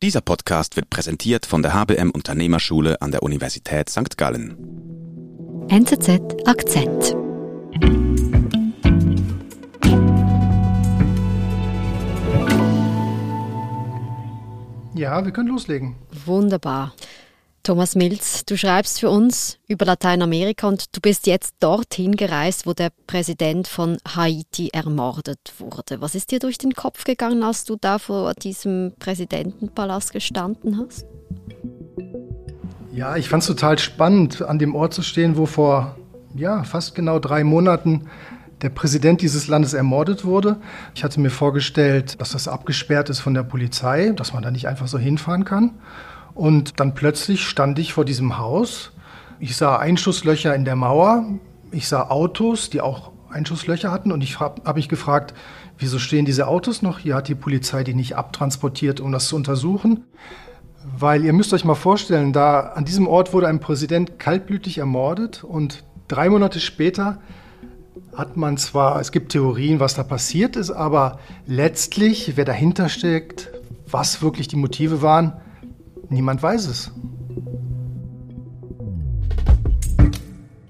Dieser Podcast wird präsentiert von der HBM Unternehmerschule an der Universität St. Gallen. NZZ Akzent. Ja, wir können loslegen. Wunderbar. Thomas Milz, du schreibst für uns über Lateinamerika und du bist jetzt dorthin gereist, wo der Präsident von Haiti ermordet wurde. Was ist dir durch den Kopf gegangen, als du da vor diesem Präsidentenpalast gestanden hast? Ja, ich fand es total spannend, an dem Ort zu stehen, wo vor ja, fast genau drei Monaten der Präsident dieses Landes ermordet wurde. Ich hatte mir vorgestellt, dass das abgesperrt ist von der Polizei, dass man da nicht einfach so hinfahren kann. Und dann plötzlich stand ich vor diesem Haus. Ich sah Einschusslöcher in der Mauer. Ich sah Autos, die auch Einschusslöcher hatten. Und ich habe hab mich gefragt, wieso stehen diese Autos noch? Hier hat die Polizei die nicht abtransportiert, um das zu untersuchen. Weil ihr müsst euch mal vorstellen, da an diesem Ort wurde ein Präsident kaltblütig ermordet und drei Monate später hat man zwar, es gibt Theorien, was da passiert ist, aber letztlich, wer dahinter steckt, was wirklich die Motive waren, Niemand weiß es.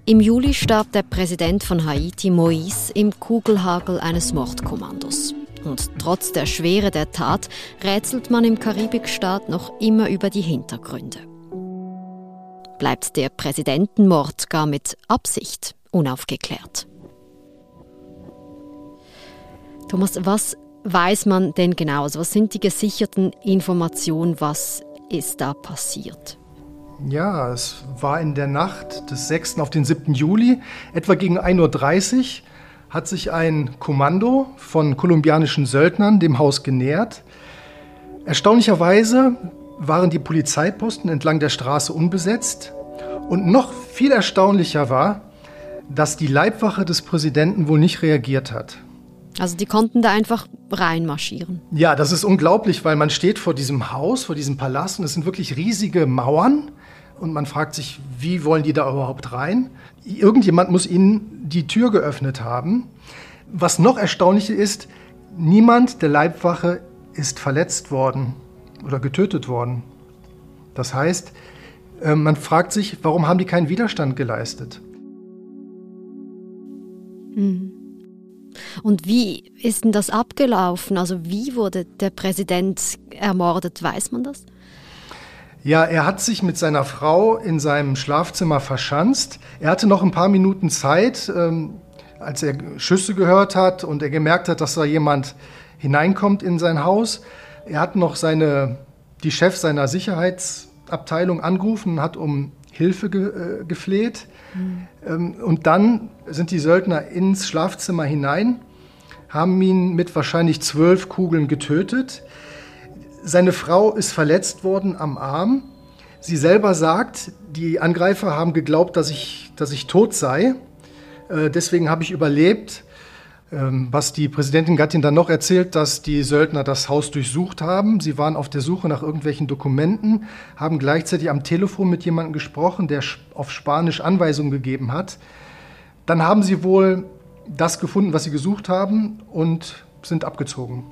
Im Juli starb der Präsident von Haiti, Moïse, im Kugelhagel eines Mordkommandos. Und trotz der Schwere der Tat rätselt man im Karibikstaat noch immer über die Hintergründe. Bleibt der Präsidentenmord gar mit Absicht unaufgeklärt? Thomas, was weiß man denn genau? Also was sind die gesicherten Informationen, was ist da passiert? Ja, es war in der Nacht des 6. auf den 7. Juli, etwa gegen 1.30 Uhr, hat sich ein Kommando von kolumbianischen Söldnern dem Haus genähert. Erstaunlicherweise waren die Polizeiposten entlang der Straße unbesetzt. Und noch viel erstaunlicher war, dass die Leibwache des Präsidenten wohl nicht reagiert hat. Also die konnten da einfach reinmarschieren. Ja, das ist unglaublich, weil man steht vor diesem Haus, vor diesem Palast und es sind wirklich riesige Mauern und man fragt sich, wie wollen die da überhaupt rein? Irgendjemand muss ihnen die Tür geöffnet haben. Was noch erstaunlicher ist, niemand der Leibwache ist verletzt worden oder getötet worden. Das heißt, äh, man fragt sich, warum haben die keinen Widerstand geleistet? Mhm. Und wie ist denn das abgelaufen? Also wie wurde der Präsident ermordet? Weiß man das? Ja, er hat sich mit seiner Frau in seinem Schlafzimmer verschanzt. Er hatte noch ein paar Minuten Zeit, ähm, als er Schüsse gehört hat und er gemerkt hat, dass da jemand hineinkommt in sein Haus. Er hat noch seine, die Chef seiner Sicherheitsabteilung angerufen und hat um Hilfe ge, äh, gefleht. Mhm. und dann sind die Söldner ins Schlafzimmer hinein, haben ihn mit wahrscheinlich zwölf Kugeln getötet. Seine Frau ist verletzt worden am Arm. Sie selber sagt, die Angreifer haben geglaubt, dass ich, dass ich tot sei. Äh, deswegen habe ich überlebt. Ähm, was die Präsidentin Gattin dann noch erzählt, dass die Söldner das Haus durchsucht haben. Sie waren auf der Suche nach irgendwelchen Dokumenten, haben gleichzeitig am Telefon mit jemandem gesprochen, der auf Spanisch Anweisungen gegeben hat. Dann haben sie wohl das gefunden, was sie gesucht haben und sind abgezogen.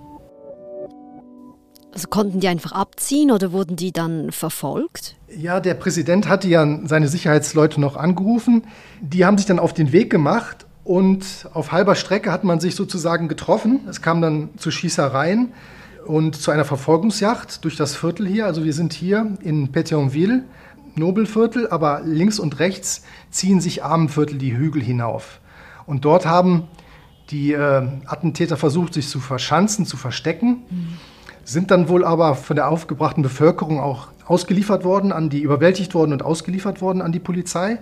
Also konnten die einfach abziehen oder wurden die dann verfolgt? Ja, der Präsident hatte ja seine Sicherheitsleute noch angerufen. Die haben sich dann auf den Weg gemacht und auf halber Strecke hat man sich sozusagen getroffen. Es kam dann zu Schießereien und zu einer Verfolgungsjagd durch das Viertel hier. Also wir sind hier in Pétionville, Nobelviertel, aber links und rechts ziehen sich Armenviertel die Hügel hinauf. Und dort haben die äh, Attentäter versucht, sich zu verschanzen, zu verstecken, mhm. sind dann wohl aber von der aufgebrachten Bevölkerung auch ausgeliefert worden, an die überwältigt worden und ausgeliefert worden an die Polizei.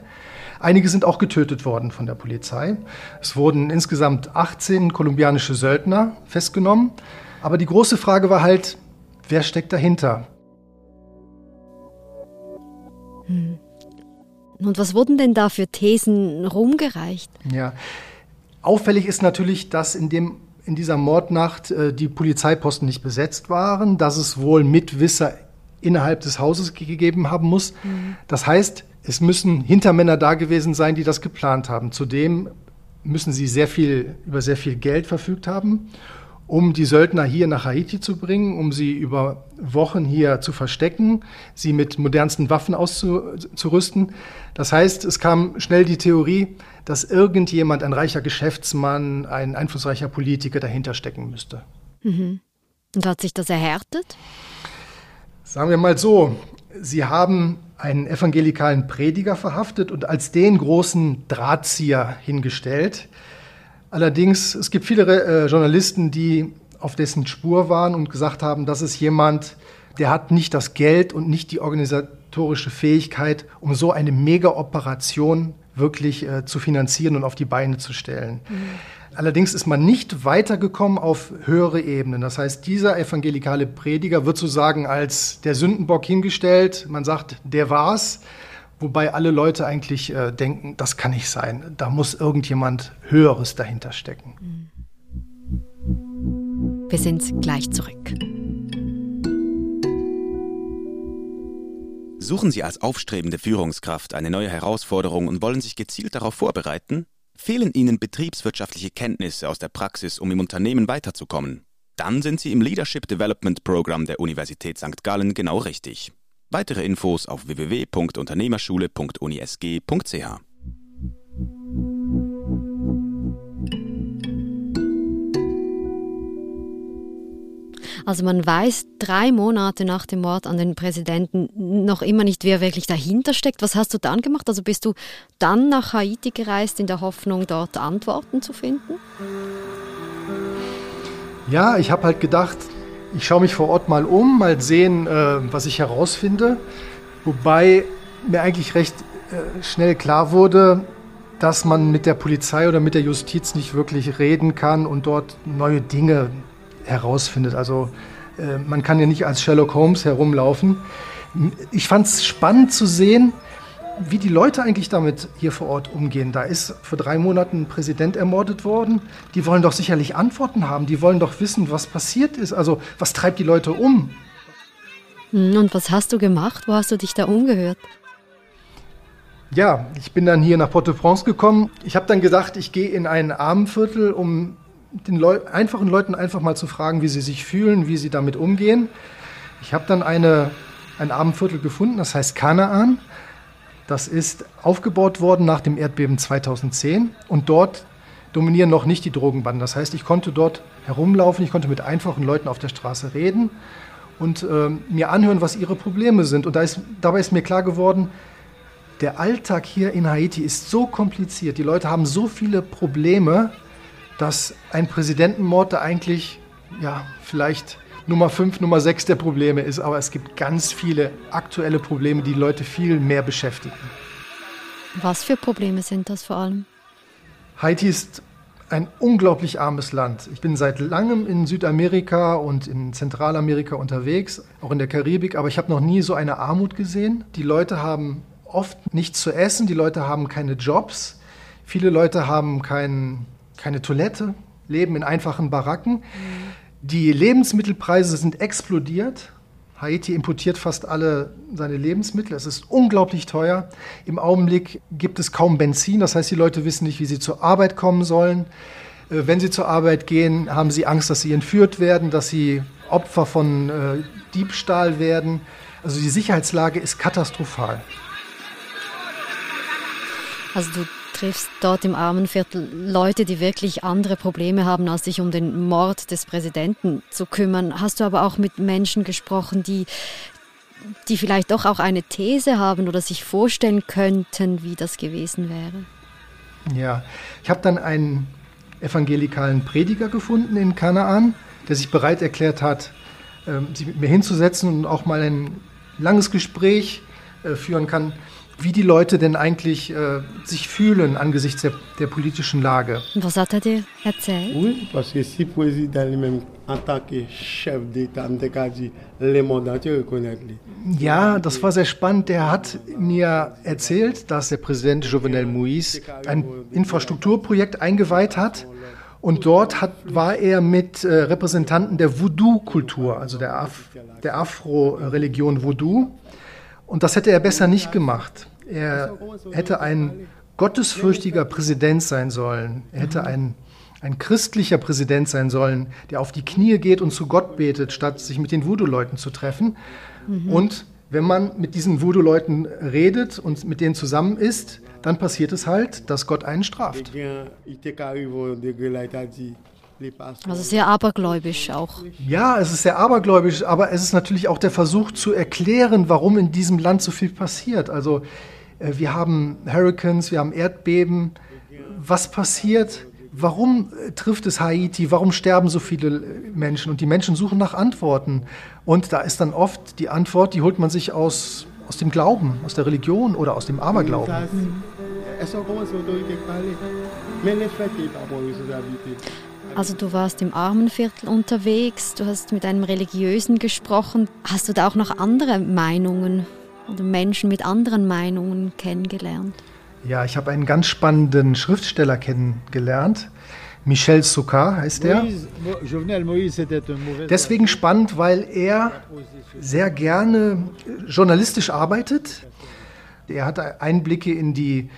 Einige sind auch getötet worden von der Polizei. Es wurden insgesamt 18 kolumbianische Söldner festgenommen. Aber die große Frage war halt, wer steckt dahinter? Hm. Und was wurden denn da für Thesen rumgereicht? Ja, auffällig ist natürlich, dass in, dem, in dieser Mordnacht äh, die Polizeiposten nicht besetzt waren, dass es wohl Mitwisser innerhalb des Hauses gegeben haben muss. Mhm. Das heißt, es müssen Hintermänner da gewesen sein, die das geplant haben. Zudem müssen sie sehr viel, über sehr viel Geld verfügt haben. Um die Söldner hier nach Haiti zu bringen, um sie über Wochen hier zu verstecken, sie mit modernsten Waffen auszurüsten. Das heißt, es kam schnell die Theorie, dass irgendjemand, ein reicher Geschäftsmann, ein einflussreicher Politiker dahinter stecken müsste. Mhm. Und hat sich das erhärtet? Sagen wir mal so, sie haben einen evangelikalen Prediger verhaftet und als den großen Drahtzieher hingestellt. Allerdings, es gibt viele äh, Journalisten, die auf dessen Spur waren und gesagt haben, das ist jemand, der hat nicht das Geld und nicht die organisatorische Fähigkeit, um so eine Mega-Operation wirklich äh, zu finanzieren und auf die Beine zu stellen. Mhm. Allerdings ist man nicht weitergekommen auf höhere Ebenen. Das heißt, dieser evangelikale Prediger wird sozusagen als der Sündenbock hingestellt. Man sagt, der war's. Wobei alle Leute eigentlich äh, denken, das kann nicht sein. Da muss irgendjemand Höheres dahinter stecken. Wir sind gleich zurück. Suchen Sie als aufstrebende Führungskraft eine neue Herausforderung und wollen sich gezielt darauf vorbereiten? Fehlen Ihnen betriebswirtschaftliche Kenntnisse aus der Praxis, um im Unternehmen weiterzukommen? Dann sind Sie im Leadership Development Program der Universität St. Gallen genau richtig. Weitere Infos auf www.unternehmerschule.unisg.ch. Also man weiß drei Monate nach dem Mord an den Präsidenten noch immer nicht, wer wirklich dahinter steckt. Was hast du dann gemacht? Also bist du dann nach Haiti gereist in der Hoffnung, dort Antworten zu finden? Ja, ich habe halt gedacht, ich schaue mich vor Ort mal um, mal sehen, äh, was ich herausfinde. Wobei mir eigentlich recht äh, schnell klar wurde, dass man mit der Polizei oder mit der Justiz nicht wirklich reden kann und dort neue Dinge herausfindet. Also äh, man kann ja nicht als Sherlock Holmes herumlaufen. Ich fand es spannend zu sehen, wie die Leute eigentlich damit hier vor Ort umgehen. Da ist vor drei Monaten ein Präsident ermordet worden. Die wollen doch sicherlich Antworten haben. Die wollen doch wissen, was passiert ist. Also was treibt die Leute um? Hm, und was hast du gemacht? Wo hast du dich da umgehört? Ja, ich bin dann hier nach Port-au-Prince gekommen. Ich habe dann gesagt, ich gehe in ein Armenviertel, um den Leu einfachen Leuten einfach mal zu fragen, wie sie sich fühlen, wie sie damit umgehen. Ich habe dann eine, ein Armenviertel gefunden, das heißt Kanaan. Das ist aufgebaut worden nach dem Erdbeben 2010 und dort dominieren noch nicht die Drogenbanden. Das heißt, ich konnte dort herumlaufen, ich konnte mit einfachen Leuten auf der Straße reden und äh, mir anhören, was ihre Probleme sind. Und da ist, dabei ist mir klar geworden, der Alltag hier in Haiti ist so kompliziert, die Leute haben so viele Probleme, dass ein Präsidentenmord da eigentlich ja, vielleicht Nummer 5, Nummer 6 der Probleme ist, aber es gibt ganz viele aktuelle Probleme, die Leute viel mehr beschäftigen. Was für Probleme sind das vor allem? Haiti ist ein unglaublich armes Land. Ich bin seit langem in Südamerika und in Zentralamerika unterwegs, auch in der Karibik, aber ich habe noch nie so eine Armut gesehen. Die Leute haben oft nichts zu essen, die Leute haben keine Jobs, viele Leute haben kein, keine Toilette, leben in einfachen Baracken. Mhm. Die Lebensmittelpreise sind explodiert. Haiti importiert fast alle seine Lebensmittel. Es ist unglaublich teuer. Im Augenblick gibt es kaum Benzin. Das heißt, die Leute wissen nicht, wie sie zur Arbeit kommen sollen. Äh, wenn sie zur Arbeit gehen, haben sie Angst, dass sie entführt werden, dass sie Opfer von äh, Diebstahl werden. Also die Sicherheitslage ist katastrophal. Also du triffst dort im Armenviertel Leute, die wirklich andere Probleme haben, als sich um den Mord des Präsidenten zu kümmern. Hast du aber auch mit Menschen gesprochen, die, die vielleicht doch auch eine These haben oder sich vorstellen könnten, wie das gewesen wäre? Ja, ich habe dann einen evangelikalen Prediger gefunden in Kanaan, der sich bereit erklärt hat, ähm, sich mit mir hinzusetzen und auch mal ein langes Gespräch äh, führen kann wie die Leute denn eigentlich äh, sich fühlen angesichts der, der, politischen Lage. Was hat er dir erzählt? Oui, parce que si président lui-même en tant que chef d'État dit le monde entier reconnaît Ja, das war sehr spannend. Der hat mir erzählt, dass der Präsident Jovenel Moïse ein Infrastrukturprojekt eingeweiht hat. Und dort hat, war er mit äh, Repräsentanten der Voodoo-Kultur, also der, Af der Afro-Religion Voodoo, und das hätte er besser nicht gemacht. Er hätte ein gottesfürchtiger Präsident sein sollen. Er hätte ein, ein christlicher Präsident sein sollen, der auf die Knie geht und zu Gott betet, statt sich mit den Voodoo-Leuten zu treffen. Und wenn man mit diesen Voodoo-Leuten redet und mit denen zusammen ist, dann passiert es halt, dass Gott einen straft. Also sehr abergläubisch auch. Ja, es ist sehr abergläubisch, aber es ist natürlich auch der Versuch zu erklären, warum in diesem Land so viel passiert. Also äh, wir haben Hurricanes, wir haben Erdbeben. Was passiert? Warum äh, trifft es Haiti? Warum sterben so viele Menschen? Und die Menschen suchen nach Antworten. Und da ist dann oft die Antwort, die holt man sich aus, aus dem Glauben, aus der Religion oder aus dem Aberglauben. Also du warst im Armenviertel unterwegs, du hast mit einem Religiösen gesprochen. Hast du da auch noch andere Meinungen oder Menschen mit anderen Meinungen kennengelernt? Ja, ich habe einen ganz spannenden Schriftsteller kennengelernt. Michel Soukar heißt er. Deswegen spannend, weil er sehr gerne journalistisch arbeitet. Er hat Einblicke in die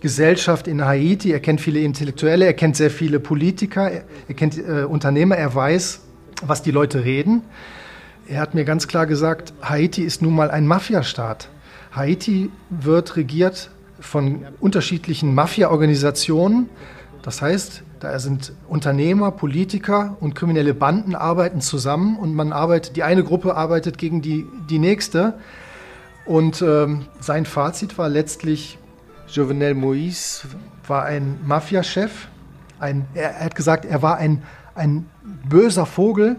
Gesellschaft in Haiti, er kennt viele Intellektuelle, er kennt sehr viele Politiker, er kennt äh, Unternehmer, er weiß, was die Leute reden. Er hat mir ganz klar gesagt, Haiti ist nun mal ein Mafiastaat. Haiti wird regiert von unterschiedlichen Mafia-Organisationen. Das heißt, da sind Unternehmer, Politiker und kriminelle Banden arbeiten zusammen und man arbeitet, die eine Gruppe arbeitet gegen die, die nächste. Und ähm, sein Fazit war letztlich, Jovenel Moïse war ein Mafiachef. Ein, er, er hat gesagt, er war ein, ein böser Vogel,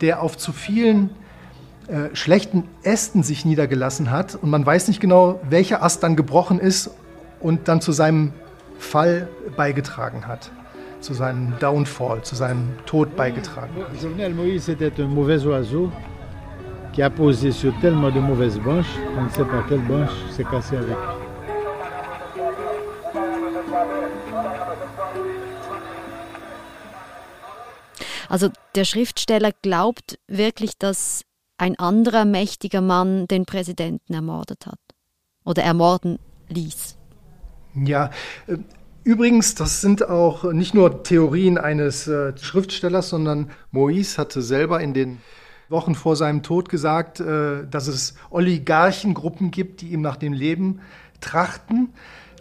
der auf zu vielen äh, schlechten Ästen sich niedergelassen hat. Und man weiß nicht genau, welcher Ast dann gebrochen ist und dann zu seinem Fall beigetragen hat, zu seinem Downfall, zu seinem Tod beigetragen hat. Jovenel Moïse était un mauvais oiseau qui a posé sur tellement de mauvaises branches qu'on ne sait pas quelle branche s'est cassée avec. Also der Schriftsteller glaubt wirklich, dass ein anderer mächtiger Mann den Präsidenten ermordet hat oder ermorden ließ. Ja, äh, übrigens, das sind auch nicht nur Theorien eines äh, Schriftstellers, sondern Moïse hatte selber in den Wochen vor seinem Tod gesagt, äh, dass es Oligarchengruppen gibt, die ihm nach dem Leben trachten.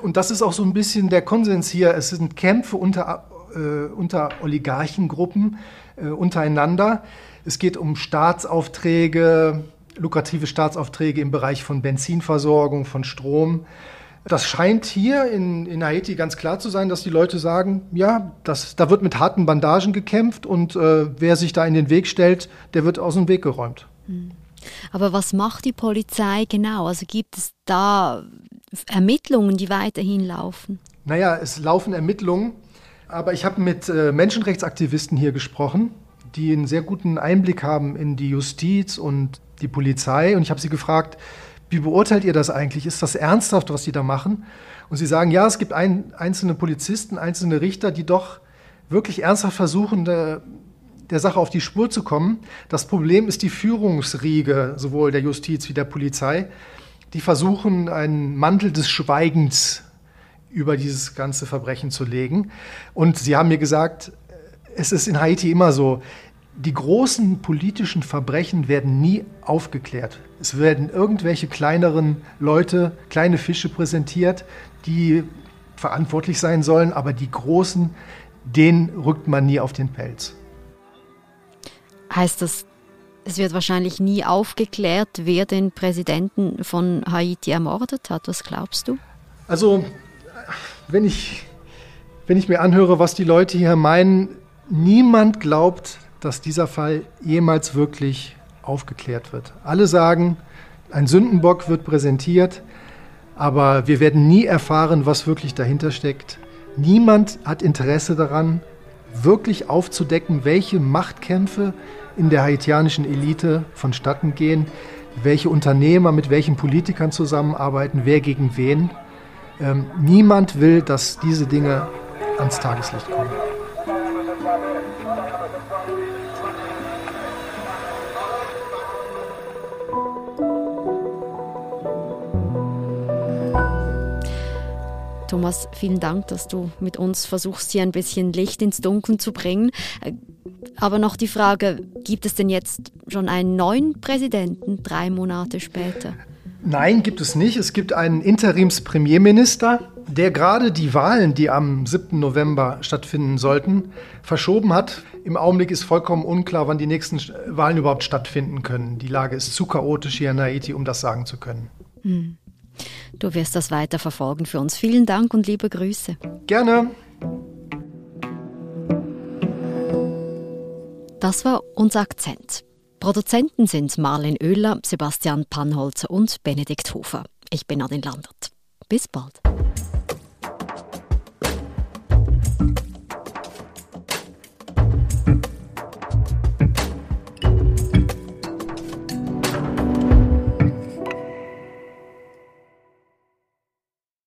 Und das ist auch so ein bisschen der Konsens hier. Es sind Kämpfe unter, äh, unter Oligarchengruppen äh, untereinander. Es geht um Staatsaufträge, lukrative Staatsaufträge im Bereich von Benzinversorgung, von Strom. Das scheint hier in, in Haiti ganz klar zu sein, dass die Leute sagen, ja, das, da wird mit harten Bandagen gekämpft und äh, wer sich da in den Weg stellt, der wird aus dem Weg geräumt. Hm. Aber was macht die Polizei genau? Also gibt es da Ermittlungen, die weiterhin laufen? Naja, es laufen Ermittlungen, aber ich habe mit äh, Menschenrechtsaktivisten hier gesprochen, die einen sehr guten Einblick haben in die Justiz und die Polizei. Und ich habe sie gefragt, wie beurteilt ihr das eigentlich? Ist das ernsthaft, was die da machen? Und sie sagen, ja, es gibt ein, einzelne Polizisten, einzelne Richter, die doch wirklich ernsthaft versuchen, der, der Sache auf die Spur zu kommen. Das Problem ist die Führungsriege, sowohl der Justiz wie der Polizei. Die versuchen, einen Mantel des Schweigens über dieses ganze Verbrechen zu legen. Und sie haben mir gesagt, es ist in Haiti immer so, die großen politischen Verbrechen werden nie aufgeklärt. Es werden irgendwelche kleineren Leute, kleine Fische präsentiert, die verantwortlich sein sollen, aber die großen, denen rückt man nie auf den Pelz. Heißt das, es wird wahrscheinlich nie aufgeklärt, wer den Präsidenten von Haiti ermordet hat? Was glaubst du? Also, wenn ich, wenn ich mir anhöre, was die Leute hier meinen, niemand glaubt, dass dieser Fall jemals wirklich aufgeklärt wird. Alle sagen, ein Sündenbock wird präsentiert, aber wir werden nie erfahren, was wirklich dahinter steckt. Niemand hat Interesse daran, wirklich aufzudecken, welche Machtkämpfe in der haitianischen Elite vonstatten gehen, welche Unternehmer mit welchen Politikern zusammenarbeiten, wer gegen wen. Ähm, niemand will, dass diese Dinge ans Tageslicht kommen. Thomas, vielen Dank, dass du mit uns versuchst, hier ein bisschen Licht ins Dunkeln zu bringen. Äh, aber noch die Frage, gibt es denn jetzt schon einen neuen Präsidenten drei Monate später? Nein, gibt es nicht. Es gibt einen Interimspremierminister, der gerade die Wahlen, die am 7. November stattfinden sollten, verschoben hat. Im Augenblick ist vollkommen unklar, wann die nächsten Wahlen überhaupt stattfinden können. Die Lage ist zu chaotisch hier in Haiti, um das sagen zu können. Hm. Du wirst das weiter verfolgen für uns. Vielen Dank und liebe Grüße. Gerne. Das war unser Akzent. Produzenten sind Marlin Oehler, Sebastian Pannholzer und Benedikt Hofer. Ich bin Nadine Landert. Bis bald.